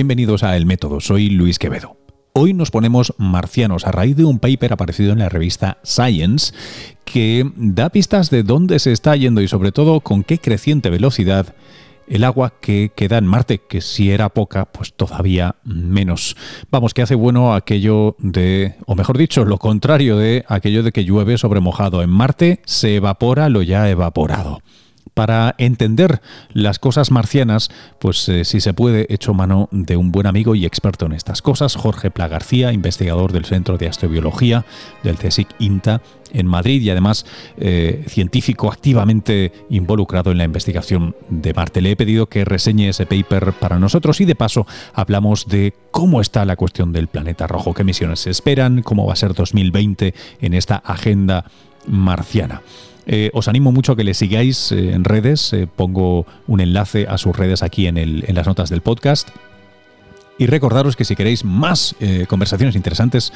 bienvenidos a El Método, soy Luis Quevedo. Hoy nos ponemos marcianos a raíz de un paper aparecido en la revista Science que da pistas de dónde se está yendo y sobre todo con qué creciente velocidad el agua que queda en Marte, que si era poca, pues todavía menos. Vamos, que hace bueno aquello de, o mejor dicho, lo contrario de aquello de que llueve sobre mojado. En Marte se evapora lo ya evaporado para entender las cosas marcianas, pues eh, si se puede, hecho mano de un buen amigo y experto en estas cosas, Jorge Pla García, investigador del Centro de Astrobiología del CSIC INTA en Madrid y además eh, científico activamente involucrado en la investigación de Marte. Le he pedido que reseñe ese paper para nosotros y de paso hablamos de cómo está la cuestión del planeta rojo, qué misiones se esperan, cómo va a ser 2020 en esta agenda marciana. Eh, os animo mucho a que le sigáis eh, en redes. Eh, pongo un enlace a sus redes aquí en, en las notas del podcast. Y recordaros que si queréis más conversaciones interesantes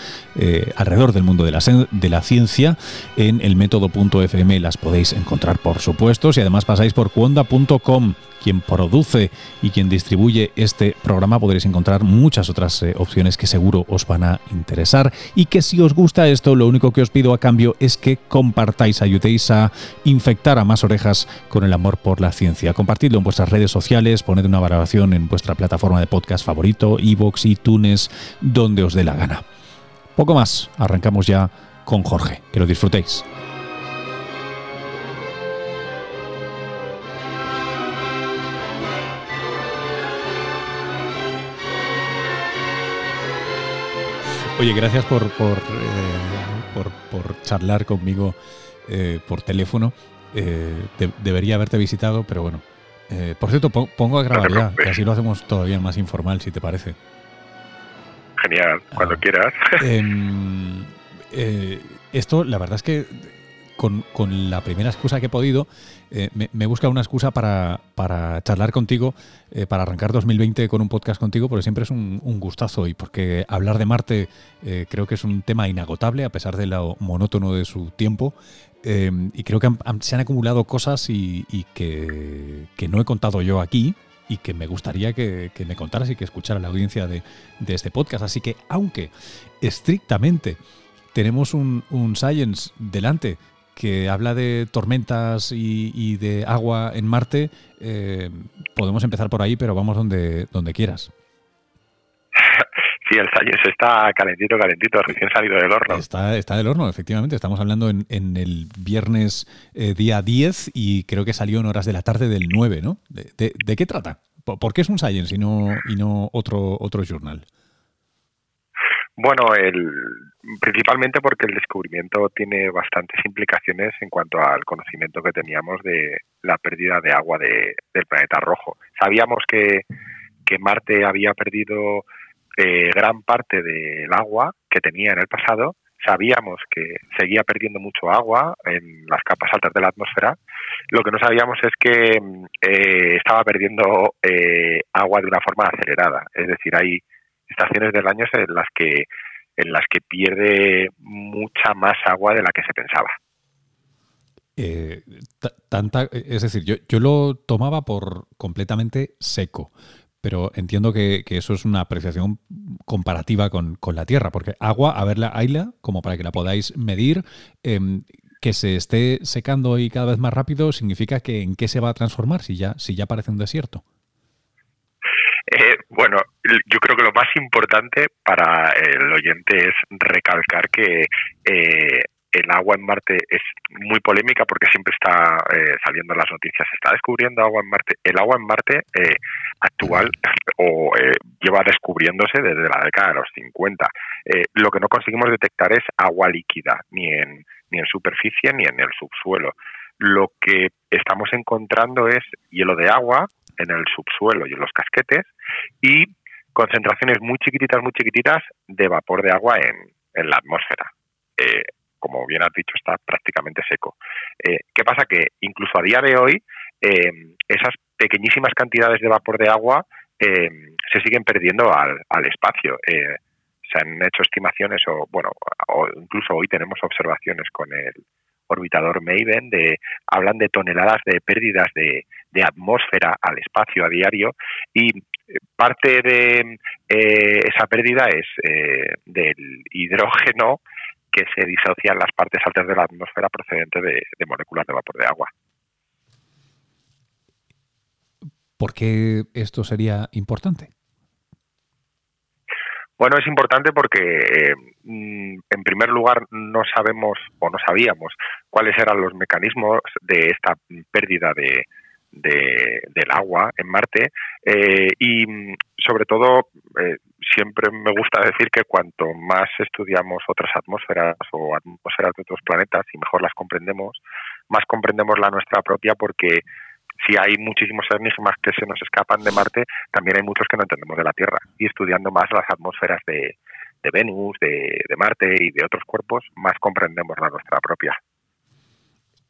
alrededor del mundo de la, de la ciencia, en el método.fm las podéis encontrar, por supuesto. Si además pasáis por cuonda.com, quien produce y quien distribuye este programa, podréis encontrar muchas otras eh, opciones que seguro os van a interesar y que si os gusta esto, lo único que os pido a cambio es que compartáis, ayudéis a infectar a más orejas con el amor por la ciencia. Compartidlo en vuestras redes sociales, poned una valoración en vuestra plataforma de podcast favorito, iVoox, iTunes, donde os dé la gana. Poco más, arrancamos ya con Jorge. Que lo disfrutéis. Oye, gracias por, por, eh, por, charlar conmigo eh, por teléfono. Eh, debería haberte visitado, pero bueno. Por cierto, pongo a grabar ya, que así lo hacemos todavía más informal, si te parece. Genial, cuando ah. quieras. Em, esto, la verdad es que con, la primera excusa que he podido, eh, me, me, busca una excusa para, charlar contigo, eh, para arrancar 2020 con un podcast contigo, porque siempre es un, gustazo y porque hablar de Marte eh, creo que es un tema inagotable a pesar de lo monótono de su tiempo. Y creo que se han acumulado cosas y, que, no he contado yo aquí, y que me gustaría que, me contaras y que escuchara la audiencia de, este podcast. Así que, aunque estrictamente tenemos un, un Science delante que habla de tormentas y, de agua en Marte, eh, podemos empezar por ahí, pero vamos donde, donde quieras. Sí, el Science está calentito, calentito, recién salido del horno. Está, está del horno, efectivamente. Estamos hablando en, en el viernes eh, día 10 y creo que salió en horas de la tarde del 9, ¿no? ¿De, de, qué trata? ¿Por, qué es un Science y no, y no otro, otro journal? Bueno, el, principalmente porque el descubrimiento tiene bastantes implicaciones en cuanto al conocimiento que teníamos de la pérdida de agua de, del planeta rojo. Sabíamos que, que Marte había perdido eh, gran parte del agua que tenía en el pasado, sabíamos que seguía perdiendo mucho agua en las capas altas de la atmósfera. Lo que no sabíamos es que eh, estaba perdiendo eh, agua de una forma acelerada. Es decir, hay estaciones del año en las que en las que pierde mucha más agua de la que se pensaba. Eh, tanta, es decir, yo, yo, lo tomaba por completamente seco, pero entiendo que, eso es una apreciación comparativa con, la Tierra, porque agua, a verla, hayla, como para que la podáis medir, em, que se esté secando y cada vez más rápido, significa que en qué se va a transformar si ya, si ya parece un desierto. Eh, bueno, yo creo que lo más importante para el oyente es recalcar que eh, el agua en Marte es muy polémica porque siempre está eh, saliendo en las noticias. Se está descubriendo agua en Marte. El agua en Marte actual o lleva descubriéndose desde la década de los 50. lo que no conseguimos detectar es agua líquida, ni en, ni en superficie ni en el subsuelo. Lo que estamos encontrando es hielo de agua en el subsuelo y en los casquetes y concentraciones muy chiquititas, muy chiquititas de vapor de agua en, en la atmósfera. Eh, como bien has dicho, está prácticamente seco. Eh, ¿Qué pasa? Que incluso a día de hoy, eh, esas pequeñísimas cantidades de vapor de agua se siguen perdiendo al, al espacio. se han hecho estimaciones, o bueno, o incluso hoy tenemos observaciones con el orbitador Maven, de, hablan de toneladas de pérdidas de, de atmósfera al espacio a diario y parte de esa pérdida es del hidrógeno que se disocia en las partes altas de la atmósfera procedente de, moléculas de vapor de agua. ¿Por qué esto sería importante? Bueno, es importante porque, eh, mm, en primer lugar, no sabemos o no sabíamos cuáles eran los mecanismos de esta pérdida de, del agua en Marte eh, y, sobre todo, eh, siempre me gusta decir que cuanto más estudiamos otras atmósferas o atmósferas de otros planetas y mejor las comprendemos, más comprendemos la nuestra propia porque si hay muchísimos enigmas que se nos escapan de Marte, también hay muchos que no entendemos de la Tierra. Y estudiando más las atmósferas de, Venus, de, de Marte y de otros cuerpos, más comprendemos la nuestra propia.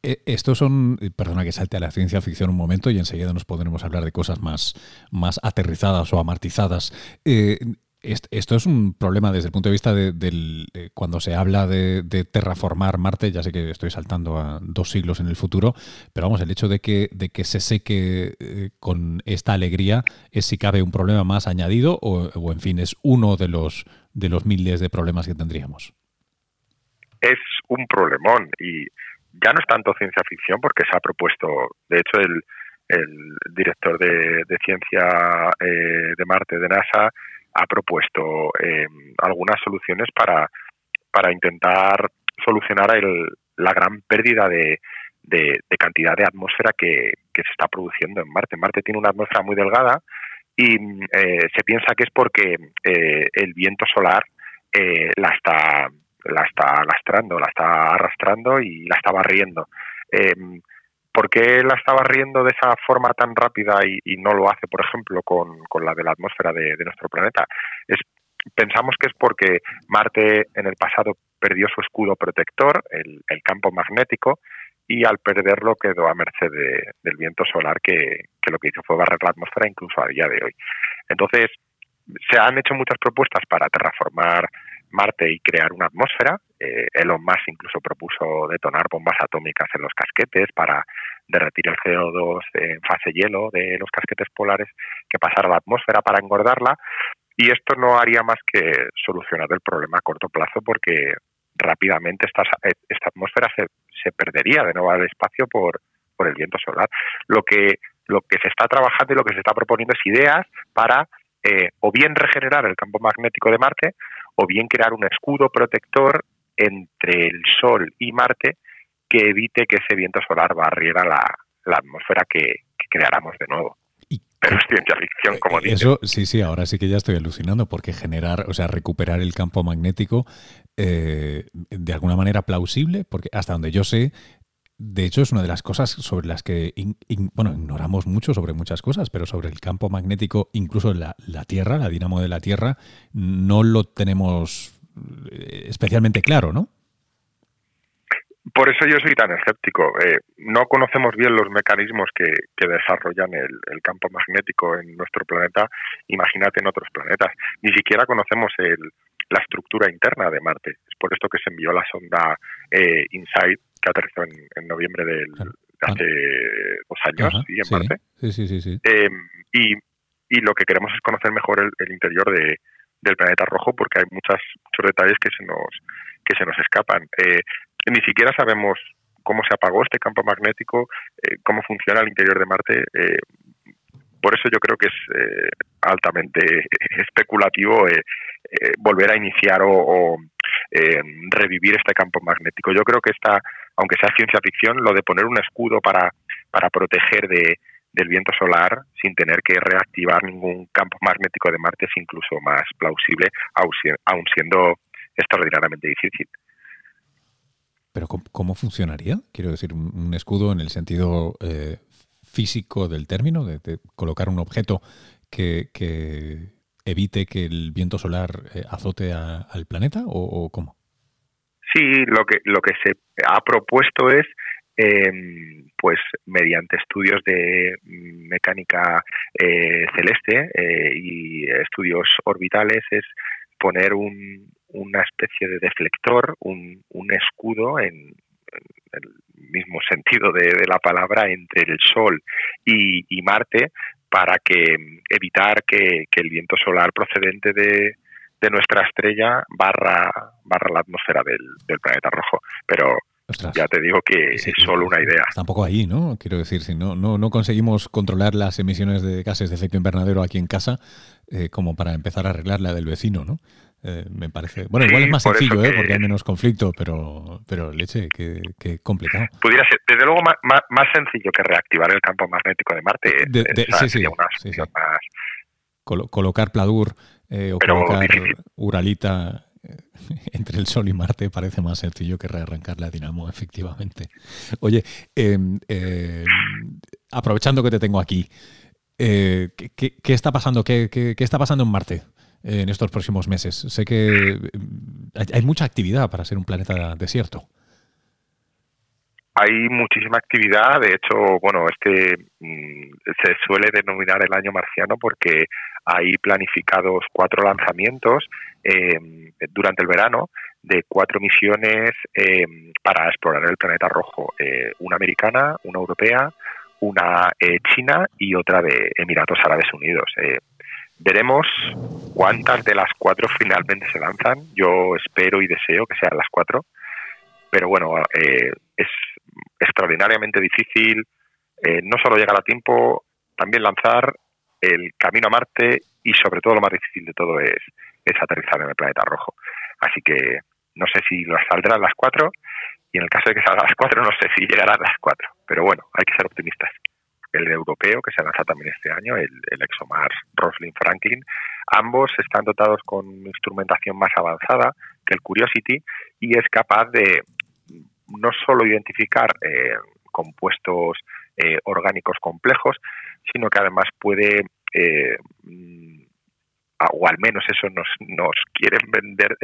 Eh, estos son, eh, perdona que salte a la ciencia ficción un momento y enseguida nos podremos hablar de cosas más, más aterrizadas o amartizadas. Eh, esto es un problema desde el punto de vista de, cuando se habla de, terraformar Marte, ya sé que estoy saltando a dos siglos en el futuro, pero vamos, el hecho de que, de que se seque con esta alegría es si cabe un problema más añadido o, en fin, es uno de los, de los miles de problemas que tendríamos. Es un problemón y ya no es tanto ciencia ficción porque se ha propuesto, de hecho el, director de, ciencia eh, de Marte de NASA, ha propuesto eh, algunas soluciones para, para intentar solucionar la gran pérdida de, de, cantidad de atmósfera que, que, se está produciendo en Marte. Marte tiene una atmósfera muy delgada y eh, se piensa que es porque eh, el viento solar la está la está lastrando, la está arrastrando y la está barriendo. ¿Por qué la está barriendo de esa forma tan rápida y, no lo hace, por ejemplo, con, la de la atmósfera de, nuestro planeta? Pensamos que es porque Marte en el pasado perdió su escudo protector, el, campo magnético, y al perderlo quedó a merced del viento solar que, lo que hizo fue barrer la atmósfera incluso a día de hoy. Entonces, se han hecho muchas propuestas para terraformar Marte y crear una atmósfera. Eh, Elon Musk incluso propuso detonar bombas atómicas en los casquetes para derretir el CO2 en fase hielo de los casquetes polares que pasara a la atmósfera para engordarla. Y esto no haría más que solucionar el problema a corto plazo porque rápidamente esta, esta atmósfera se, perdería de nuevo al espacio por, por el viento solar. Lo que, lo que se está trabajando y lo que se está proponiendo es ideas para eh, o bien regenerar el campo magnético de Marte o bien crear un escudo protector entre el Sol y Marte que evite que ese viento solar barriera la, atmósfera que, creáramos de nuevo. Pero es ciencia ficción, como dices. Eso, sí, sí, ahora sí que ya estoy alucinando, porque generar, o sea, recuperar el campo magnético eh, de alguna manera plausible, porque hasta donde yo sé, de hecho, es una de las cosas sobre las que, bueno, ignoramos mucho sobre muchas cosas, pero sobre el campo magnético, incluso la, la Tierra, la dinamo de la Tierra, no lo tenemos eh, especialmente claro, ¿no? Por eso yo soy tan escéptico. Eh, no conocemos bien los mecanismos que, desarrollan el, campo magnético en nuestro planeta, imagínate en otros planetas. Ni siquiera conocemos la estructura interna de Marte. Es por esto que se envió la sonda eh, InSight que aterrizó en, noviembre del, de hace dos años en Marte. Sí, sí, sí. Eh, y, lo que queremos es conocer mejor el, interior de, del planeta rojo porque hay muchas, muchos detalles que se nos que se nos escapan. Eh, ni siquiera sabemos cómo se apagó este campo magnético, eh, cómo funciona el interior de Marte. por eso yo creo que es altamente especulativo volver a iniciar o, revivir este campo magnético. Yo creo que esta aunque sea ciencia ficción, lo de poner un escudo para, para proteger de, del viento solar sin tener que reactivar ningún campo magnético de Marte es incluso más plausible, aun siendo extraordinariamente difícil. Pero ¿cómo, funcionaría? Quiero decir, un, escudo en el sentido eh, físico del término, de, colocar un objeto que, evite que el viento solar eh, azote al planeta o cómo? Sí, lo que, lo que se ha propuesto es, em, pues mediante estudios de mecánica eh, celeste eh, y estudios orbitales, es poner un, una especie de deflector, un, un escudo en, el mismo sentido de, la palabra entre el Sol y, Marte para que evitar que, el viento solar procedente de, nuestra estrella barra, barra la atmósfera del, planeta rojo. Pero ya te digo que es solo una idea. Tampoco ahí, ¿no? Quiero decir, si no, no, no conseguimos controlar las emisiones de gases de efecto invernadero aquí en casa, eh, como para empezar a arreglar la del vecino, ¿no? Eh, me parece. Bueno, igual es más sencillo, ¿eh? porque hay menos conflicto, pero, pero leche, que, complicado. Pudiera ser, desde luego, más, más, sencillo que reactivar el campo magnético de Marte. sí, sí, más... colocar Pladur eh, o colocar Uralita eh, entre el Sol y Marte parece más sencillo que rearrancar la dinamo, efectivamente. Oye, em, aprovechando que te tengo aquí, ¿qué, qué, está pasando? ¿Qué, ¿Qué, está pasando en Marte? En estos próximos meses? Sé que mm, hay mucha actividad para ser un planeta desierto. Hay muchísima actividad, de hecho, bueno, este se suele denominar el año marciano porque hay planificados cuatro lanzamientos em, durante el verano de cuatro misiones em, para explorar el planeta rojo, eh, una americana, una europea, una eh, china y otra de Emiratos Árabes Unidos. Veremos cuántas de las cuatro finalmente se lanzan. Yo espero y deseo que sean las cuatro. Pero bueno, eh, es extraordinariamente difícil eh, no solo llegar a tiempo, también lanzar el camino a Marte y sobre todo lo más difícil de todo es, es aterrizar en el planeta rojo. Así que no sé si lo saldrán las cuatro y en el caso de que salgan las cuatro no sé si llegarán las cuatro. Pero bueno, hay que ser optimistas el europeo, que se lanza también este año, el, ExoMars Roslin Franklin. Ambos están dotados con instrumentación más avanzada que el Curiosity y es capaz de no solo identificar eh, compuestos eh, orgánicos complejos, sino que además puede, eh, o al menos eso nos, nos quieren vender,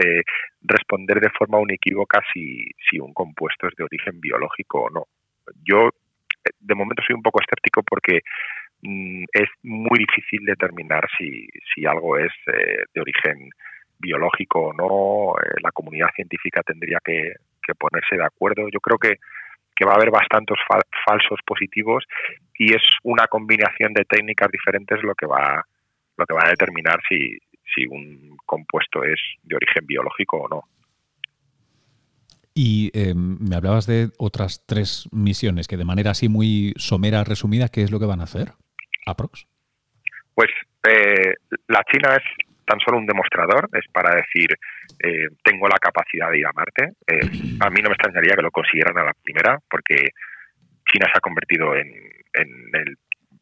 responder de forma unequívoca si, si un compuesto es de origen biológico o no. Yo de momento soy un poco escéptico porque mm, es muy difícil determinar si, si algo es eh, de origen biológico o no. Eh, la comunidad científica tendría que, ponerse de acuerdo. Yo creo que, va a haber bastantes falsos positivos y es una combinación de técnicas diferentes lo que va, lo que va a determinar si, si un compuesto es de origen biológico o no. Y em, me hablabas de otras tres misiones que de manera así muy somera, resumida, ¿qué es lo que van a hacer? ¿Aprox? Pues eh, la China es tan solo un demostrador, es para decir, eh, tengo la capacidad de ir a Marte. Eh, a mí no me extrañaría que lo consiguieran a la primera, porque China se ha convertido en,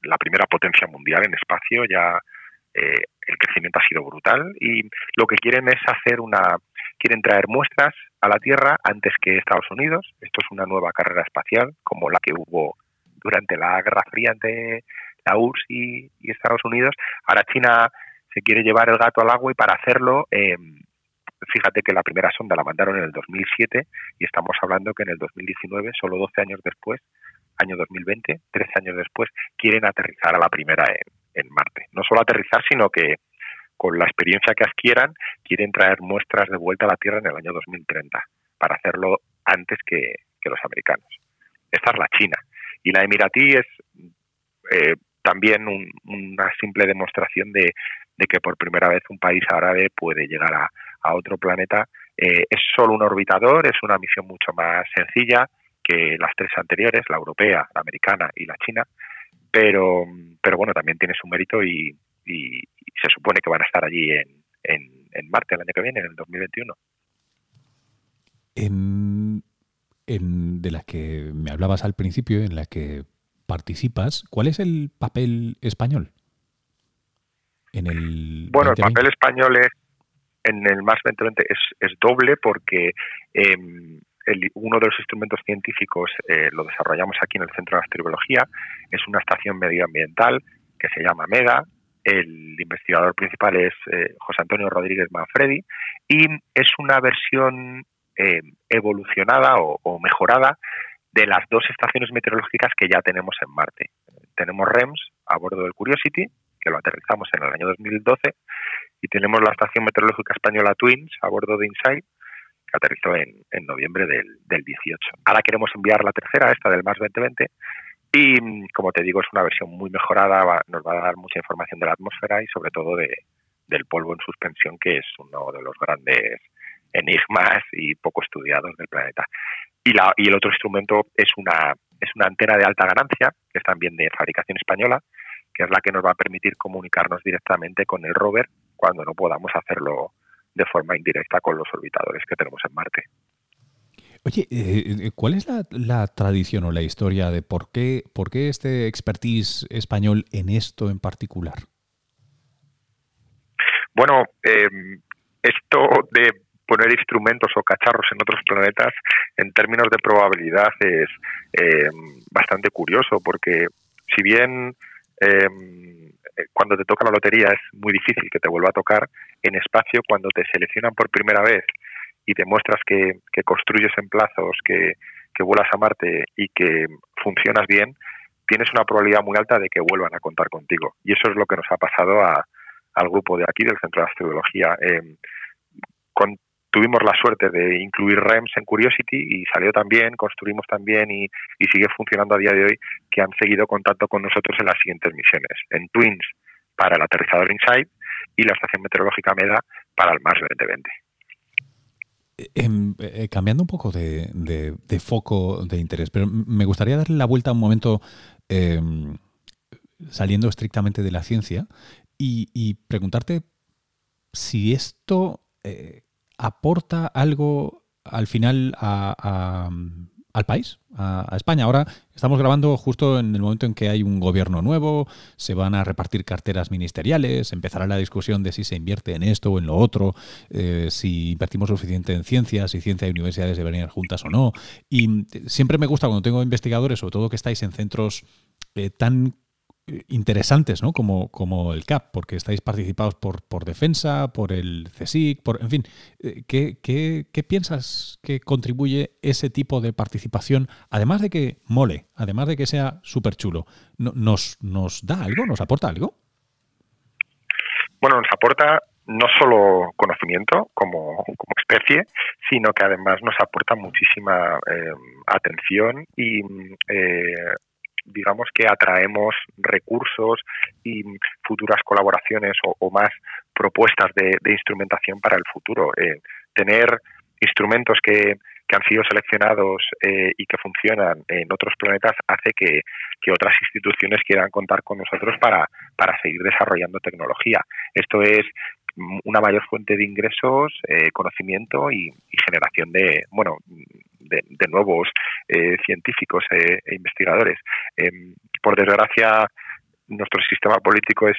la primera potencia mundial en espacio, ya el crecimiento ha sido brutal y lo que quieren es hacer una quieren traer muestras a la Tierra antes que Estados Unidos. Esto es una nueva carrera espacial, como la que hubo durante la Guerra Fría entre la URSS y, Estados Unidos. Ahora China se quiere llevar el gato al agua y para hacerlo, em, fíjate que la primera sonda la mandaron en el 2007 y estamos hablando que en el 2019, solo 12 años después, año 2020, 13 años después, quieren aterrizar a la primera en Marte. No solo aterrizar, sino que con la experiencia que adquieran, quieren traer muestras de vuelta a la Tierra en el año 2030, para hacerlo antes que, los americanos. Esta es la China. Y la Emiratí es eh, también una simple demostración de, que por primera vez un país árabe puede llegar a, otro planeta. Eh, es solo un orbitador, es una misión mucho más sencilla que las tres anteriores, la europea, la americana y la china, pero, pero bueno, también tiene su mérito y, y, se supone que van a estar allí en, en, Marte el año que viene, en el 2021. En, en, de las que me hablabas al principio, en las que participas, ¿cuál es el papel español? En el bueno, el papel español es, en el Mars 2020 es, es doble porque em, uno de los instrumentos científicos eh, lo desarrollamos aquí en el Centro de Astrobiología, es una estación medioambiental que se llama MEDA, el investigador principal es eh, José Antonio Rodríguez Manfredi y es una versión eh, evolucionada o, mejorada de las dos estaciones meteorológicas que ya tenemos en Marte. Tenemos REMS a bordo del Curiosity, que lo aterrizamos en el año 2012, y tenemos la estación meteorológica española Twins a bordo de InSight, que aterrizó en, noviembre del, del, 18. Ahora queremos enviar la tercera, esta del MAS 2020, Y como te digo, es una versión muy mejorada, nos va a dar mucha información de la atmósfera y sobre todo de, del polvo en suspensión, que es uno de los grandes enigmas y poco estudiados del planeta. Y, la, y el otro instrumento es una, es una antena de alta ganancia, que es también de fabricación española, que es la que nos va a permitir comunicarnos directamente con el rover cuando no podamos hacerlo de forma indirecta con los orbitadores que tenemos en Marte. Oye, eh, eh, ¿cuál es la, tradición o la historia de por qué, por qué este expertise español en esto en particular? Bueno, em, esto de poner instrumentos o cacharros en otros planetas en términos de probabilidad es em, bastante curioso porque si bien em, cuando te toca la lotería es muy difícil que te vuelva a tocar, en espacio cuando te seleccionan por primera vez y demuestras que, que construyes en plazos, que, vuelas a Marte y que funcionas bien, tienes una probabilidad muy alta de que vuelvan a contar contigo. Y eso es lo que nos ha pasado a, al grupo de aquí, del Centro de Astrobiología. Eh, tuvimos la suerte de incluir REMS en Curiosity y salió también, construimos también y, sigue funcionando a día de hoy, que han seguido contacto con nosotros en las siguientes misiones. En Twins para el aterrizador InSight y la estación meteorológica MEDA para el Mars 2020. Em, eh, cambiando un poco de, foco de interés, pero me gustaría darle la vuelta un momento em, saliendo estrictamente de la ciencia y, preguntarte si esto eh, aporta algo al final al país, a, España. Ahora estamos grabando justo en el momento en que hay un gobierno nuevo, se van a repartir carteras ministeriales, empezará la discusión de si se invierte en esto o en lo otro, eh, si invertimos suficiente en ciencias, si ciencia y universidades deberían ir juntas o no. Y siempre me gusta cuando tengo investigadores, sobre todo que estáis en centros eh, tan interesantes, ¿no? Como, como el CAP, porque estáis participados por, por defensa, por el CSIC, por, en fin, eh, ¿qué, qué, qué piensas que contribuye ese tipo de participación, además de que mole, además de que sea súper chulo, nos, ¿nos da algo, nos aporta algo? Bueno, nos aporta no solo conocimiento como, como especie, sino que además nos aporta muchísima eh, atención y eh, digamos que atraemos recursos y futuras colaboraciones o, más propuestas de, instrumentación para el futuro. Eh, tener instrumentos que, han sido seleccionados eh, y que funcionan en otros planetas hace que, otras instituciones quieran contar con nosotros para, para seguir desarrollando tecnología. Esto es una mayor fuente de ingresos, eh, conocimiento y, generación de, bueno, de, nuevos eh, científicos e, e investigadores. Em, por desgracia, nuestro sistema político es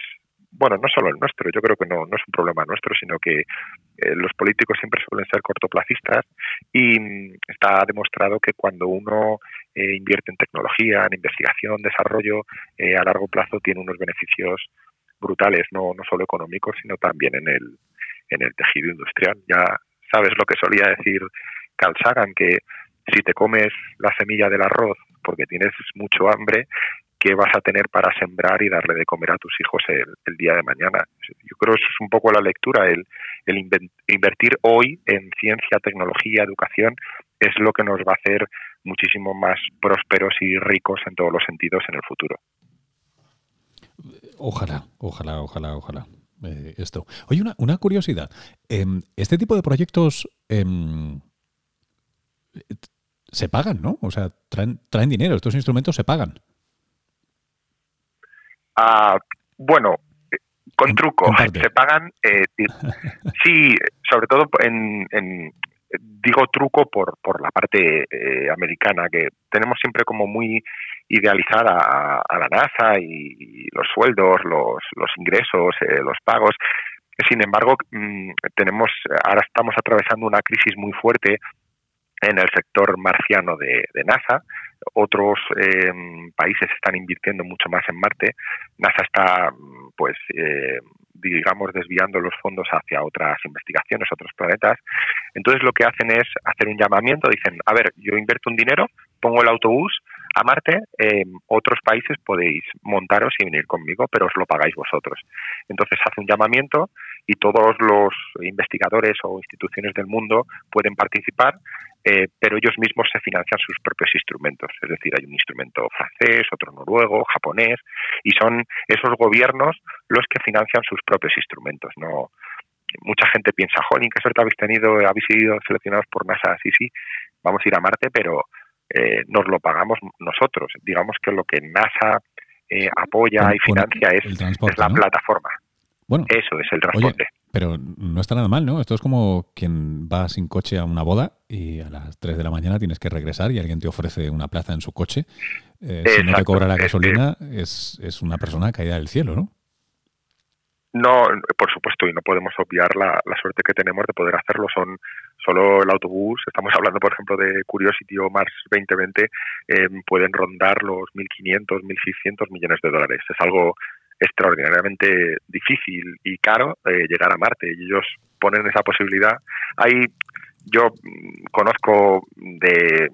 bueno, no solo el nuestro, yo creo que no, no es un problema nuestro, sino que eh, los políticos siempre suelen ser cortoplacistas y mm, está demostrado que cuando uno invierte en tecnología, en investigación, desarrollo, a largo plazo tiene unos beneficios brutales, no, no solo económicos, sino también en el, en el tejido industrial. Ya sabes lo que solía decir Carl Sagan, que si te comes la semilla del arroz porque tienes mucho hambre, ¿qué vas a tener para sembrar y darle de comer a tus hijos el, día de mañana? Yo creo que eso es un poco la lectura, el, invertir hoy en ciencia, tecnología, educación, es lo que nos va a hacer muchísimo más prósperos y ricos en todos los sentidos en el futuro. Ojalá, ojalá, ojalá, ojalá. Eh, esto. Oye, una, curiosidad. Em, este tipo de proyectos em, se pagan, ¿no? O sea, traen, traen dinero. Estos instrumentos se pagan. Ah, bueno, con truco. Se pagan. Eh, sí, sobre todo en, digo truco por, por la parte eh, americana, que tenemos siempre como muy idealizada a, la NASA y, los sueldos, los, los ingresos, eh, los pagos. Sin embargo, mm, tenemos, ahora estamos atravesando una crisis muy fuerte en el sector marciano de, NASA. Otros eh, países están invirtiendo mucho más en Marte. NASA está, pues, digamos, desviando los fondos hacia otras investigaciones, otros planetas. Entonces lo que hacen es hacer un llamamiento, dicen, a ver, yo invierto un dinero, pongo el autobús a Marte, eh, otros países podéis montaros y venir conmigo, pero os lo pagáis vosotros. Entonces hace un llamamiento y todos los investigadores o instituciones del mundo pueden participar, eh, pero ellos mismos se financian sus propios instrumentos. Es decir, hay un instrumento francés, otro noruego, japonés, y son esos gobiernos los que financian sus propios instrumentos. No, mucha gente piensa, jolín, qué suerte habéis tenido, habéis sido seleccionados por NASA, sí, sí, vamos a ir a Marte, pero eh, nos lo pagamos nosotros. Digamos que lo que NASA eh, apoya y financia es, la plataforma. Bueno, eso es el transporte. pero no está nada mal, ¿no? Esto es como quien va sin coche a una boda y a las 3 de la mañana tienes que regresar y alguien te ofrece una plaza en su coche. Eh, si no te cobra la gasolina, es, es una persona caída del cielo, ¿no? No, por supuesto, y no podemos obviar la, suerte que tenemos de poder hacerlo. Son solo el autobús, estamos hablando, por ejemplo, de Curiosity o Mars 2020, eh, pueden rondar los 1.500, 1.600 millones de dólares. Es algo extraordinariamente difícil y caro eh, llegar a Marte y ellos ponen esa posibilidad. Hay, yo mm, conozco de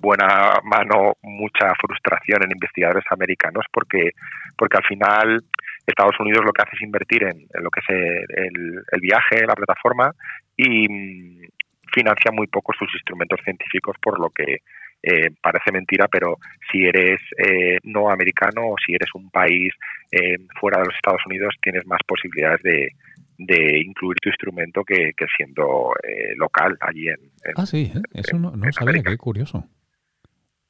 buena mano mucha frustración en investigadores americanos porque porque al final Estados Unidos lo que hace es invertir en, lo que es el, el, viaje, la plataforma y mm, financia muy poco sus instrumentos científicos, por lo que eh, parece mentira, pero si eres eh, no americano o si eres un país eh, fuera de los Estados Unidos, tienes más posibilidades de, de incluir tu instrumento que, siendo local allí en, Ah, sí, eso no, sabía, qué curioso.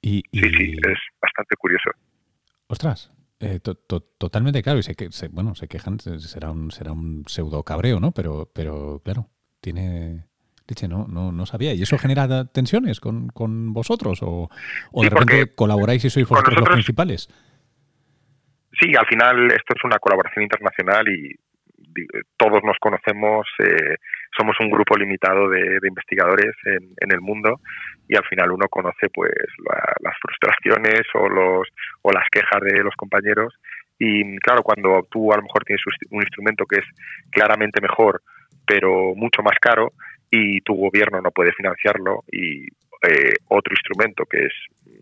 Y, Sí, sí, es bastante curioso. Ostras, eh, totalmente claro, y se, que, se, bueno, se quejan, será un, será un pseudo cabreo, ¿no? Pero, pero claro, tiene leche, no, no, no sabía. ¿Y eso genera tensiones con, con vosotros? ¿O, o de repente colaboráis y sois vosotros los principales? Sí, al final esto es una colaboración internacional y todos nos conocemos, eh, somos un grupo limitado de, investigadores en, el mundo y al final uno conoce pues las frustraciones o los o las quejas de los compañeros y claro cuando tú a lo mejor tienes un instrumento que es claramente mejor pero mucho más caro y tu gobierno no puede financiarlo y eh, otro instrumento que es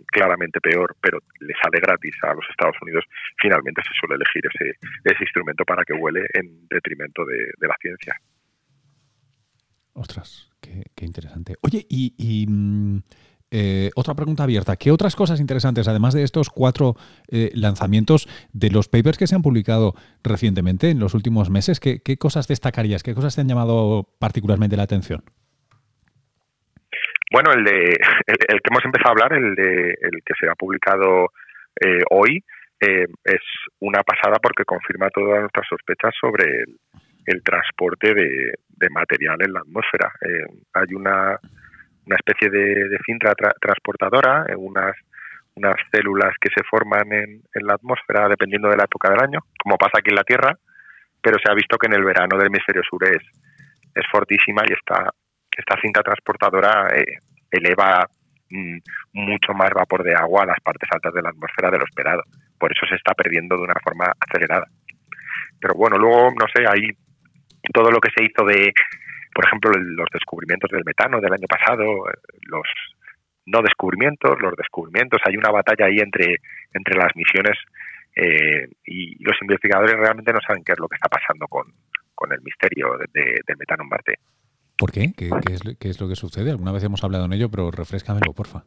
claramente peor, pero le sale gratis a los Estados Unidos, finalmente se suele elegir ese, ese instrumento para que huele en detrimento de, la ciencia. Ostras, qué, interesante. Oye, y, mm, eh, otra pregunta abierta. ¿Qué otras cosas interesantes, además de estos cuatro eh, lanzamientos de los papers que se han publicado recientemente en los últimos meses, qué, cosas destacarías? ¿Qué cosas te han llamado particularmente la atención? Bueno, el de el, que hemos empezado a hablar, el de el que se ha publicado eh, hoy, eh, es una pasada porque confirma todas nuestras sospechas sobre el, transporte de, material en la atmósfera. Hay una, una especie de, de cinta transportadora, unas unas células que se forman en, en la atmósfera dependiendo de la época del año, como pasa aquí en la Tierra, pero se ha visto que en el verano del hemisferio sur es, es fortísima y está esta cinta transportadora eh, eleva mm, mucho más vapor de agua a las partes altas de la atmósfera de lo esperado. Por eso se está perdiendo de una forma acelerada. Pero bueno, luego, no sé, hay todo lo que se hizo de, por ejemplo, los descubrimientos del metano del año pasado, los no descubrimientos, los descubrimientos. Hay una batalla ahí entre, entre las misiones eh, y los investigadores realmente no saben qué es lo que está pasando con, con el misterio del metano en Marte. ¿Por qué? ¿Qué, es, lo que sucede? Alguna vez hemos hablado en ello, pero refrescamelo, porfa.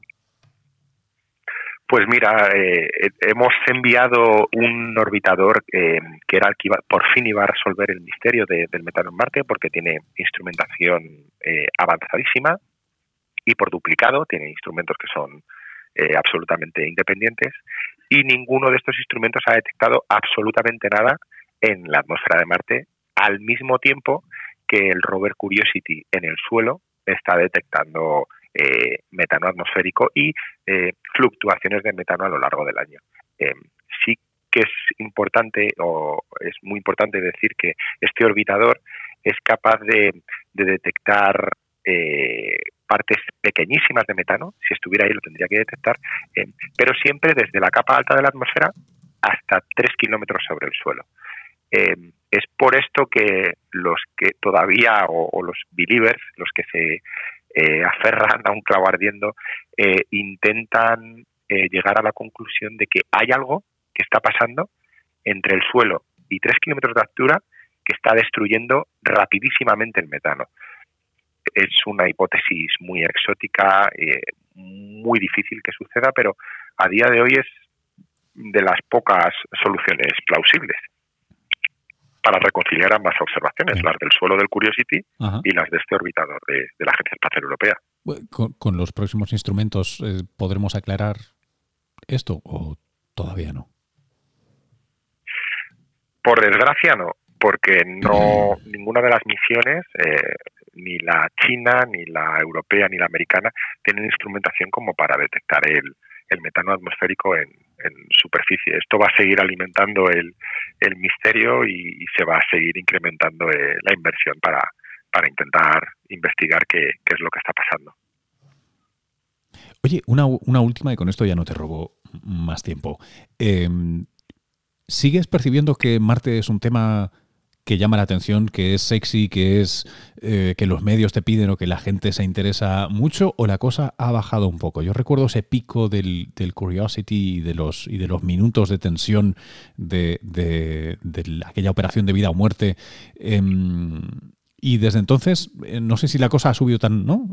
Pues mira, eh, hemos enviado un orbitador eh, que era el que por fin iba a resolver el misterio del metano en Marte, porque tiene instrumentación eh, avanzadísima y por duplicado, tiene instrumentos que son absolutamente independientes y ninguno de estos instrumentos ha detectado absolutamente nada en la atmósfera de Marte al mismo tiempo que el rover Curiosity en el suelo está detectando eh, metano atmosférico y eh, fluctuaciones de metano a lo largo del año. Eh, sí que es importante o es muy importante decir que este orbitador es capaz de, detectar partes pequeñísimas de metano, si estuviera ahí lo tendría que detectar, pero siempre desde la capa alta de la atmósfera hasta 3 kilómetros sobre el suelo. Es por esto que los que todavía, o, los believers, los que se eh, aferran a un clavo ardiendo, eh, intentan eh, llegar a la conclusión de que hay algo que está pasando entre el suelo y tres kilómetros de altura que está destruyendo rapidísimamente el metano. Es una hipótesis muy exótica, eh, muy difícil que suceda, pero a día de hoy es de las pocas soluciones plausibles para reconciliar ambas observaciones, las del suelo del Curiosity y las de este orbitador de, la Agencia Espacial Europea. ¿Con, los próximos instrumentos eh, podremos aclarar esto o todavía no? Por desgracia no, porque no ninguna de las misiones, eh, ni la china, ni la europea, ni la americana, tienen instrumentación como para detectar el, el metano atmosférico en, superficie. Esto va a seguir alimentando el, misterio y, se va a seguir incrementando eh, la inversión para, para intentar investigar qué, es lo que está pasando. Oye, una, una, última y con esto ya no te robo más tiempo. Em, ¿Sigues percibiendo que Marte es un tema que llama la atención, que es sexy, que es eh, que los medios te piden o que la gente se interesa mucho, o la cosa ha bajado un poco. Yo recuerdo ese pico del, Curiosity y de los y de los minutos de tensión de, de, aquella operación de vida o muerte. Em, y desde entonces, eh, no sé si la cosa ha subido tan, ¿no?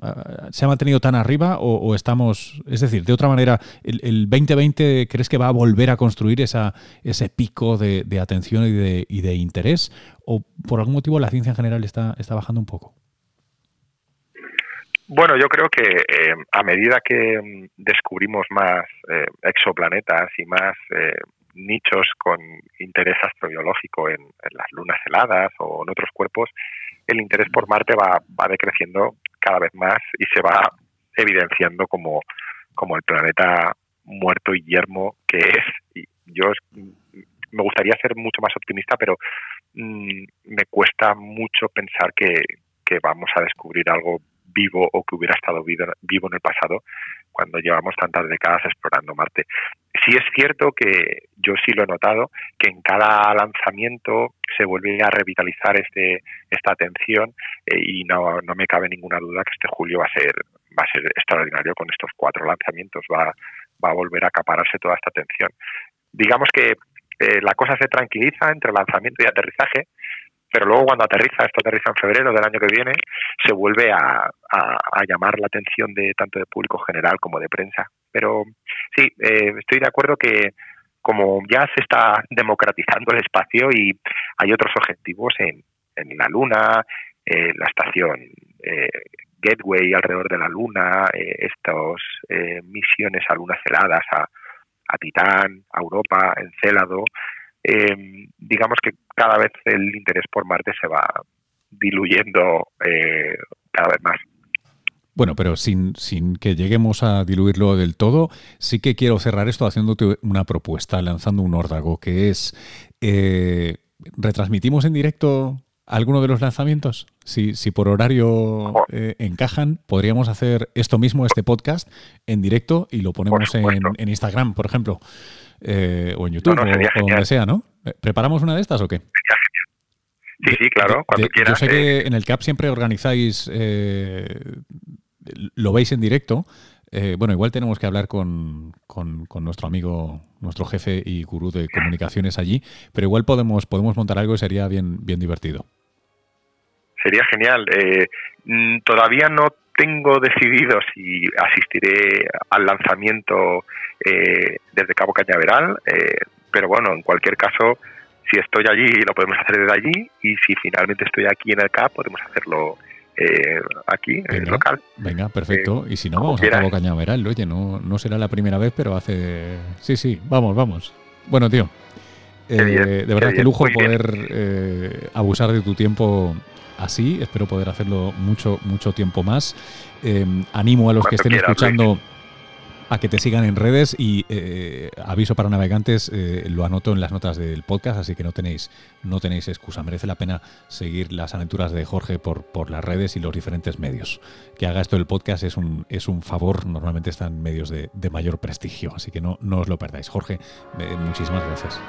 ¿Se ha mantenido tan arriba o, estamos, es decir, de otra manera, el, 2020 crees que va a volver a construir esa, ese pico de, atención y de, y de, interés? ¿O por algún motivo la ciencia en general está, está bajando un poco? Bueno, yo creo que eh, a medida que mm, descubrimos más eh, exoplanetas y más nichos con interés astrobiológico en, las lunas heladas o en otros cuerpos, el interés por Marte va, va decreciendo cada vez más y se va evidenciando como, como el planeta muerto y yermo que es. Y yo me gustaría ser mucho más optimista, pero mm, me cuesta mucho pensar que, que vamos a descubrir algo vivo o que hubiera estado vivo, en el pasado cuando llevamos tantas décadas explorando Marte. Sí es cierto que yo sí lo he notado, que en cada lanzamiento se vuelve a revitalizar este, esta atención eh, y no, no me cabe ninguna duda que este julio va a ser va a ser extraordinario con estos cuatro lanzamientos, va, va a volver a acapararse toda esta atención. Digamos que eh, la cosa se tranquiliza entre lanzamiento y aterrizaje, pero luego cuando aterriza, esto aterriza en febrero del año que viene, se vuelve a, llamar la atención de tanto de público general como de prensa. Pero sí, eh, estoy de acuerdo que como ya se está democratizando el espacio y hay otros objetivos en, en la Luna, eh, la estación eh, Gateway alrededor de la Luna, estas misiones a lunas heladas, a, a Titán, a Europa, Encélado, eh, digamos que cada vez el interés por Marte se va diluyendo eh, cada vez más. Bueno, pero sin, sin, que lleguemos a diluirlo del todo, sí que quiero cerrar esto haciéndote una propuesta, lanzando un órdago, que es, eh, ¿retransmitimos en directo alguno de los lanzamientos? Si, si por horario eh, encajan, podríamos hacer esto mismo, este podcast, en directo y lo ponemos en, en Instagram, por ejemplo. Eh, o en YouTube o, donde sea, ¿no? Eh, ¿Preparamos una de estas o qué? Sí, sí, claro, cuando quieras. Yo sé que en el CAP siempre organizáis, eh, lo veis en directo. bueno, igual tenemos que hablar con, con, nuestro amigo, nuestro jefe y gurú de comunicaciones allí, pero igual podemos, podemos montar algo y sería bien, bien divertido. Sería genial. Mm, todavía no tengo decidido si asistiré al lanzamiento eh, desde Cabo Cañaveral, eh, pero bueno, en cualquier caso, si estoy allí, lo podemos hacer desde allí, y si finalmente estoy aquí en el CAP, podemos hacerlo eh, aquí, en el local. Venga, perfecto. y si no, vamos a Cabo Cañaveral, oye, no, no será la primera vez, pero hace... Sí, sí, vamos, vamos. Bueno, tío. de verdad, qué lujo poder abusar de tu tiempo así. Espero poder hacerlo mucho, mucho tiempo más. animo a los que estén escuchando a que te sigan en redes y eh, aviso para navegantes, eh, lo anoto en las notas del podcast, así que no tenéis, no tenéis excusa. Merece la pena seguir las aventuras de Jorge por, por las redes y los diferentes medios. Que haga esto el podcast es un, es un favor, normalmente están medios de, de mayor prestigio, así que no, no os lo perdáis. Jorge, muchísimas gracias.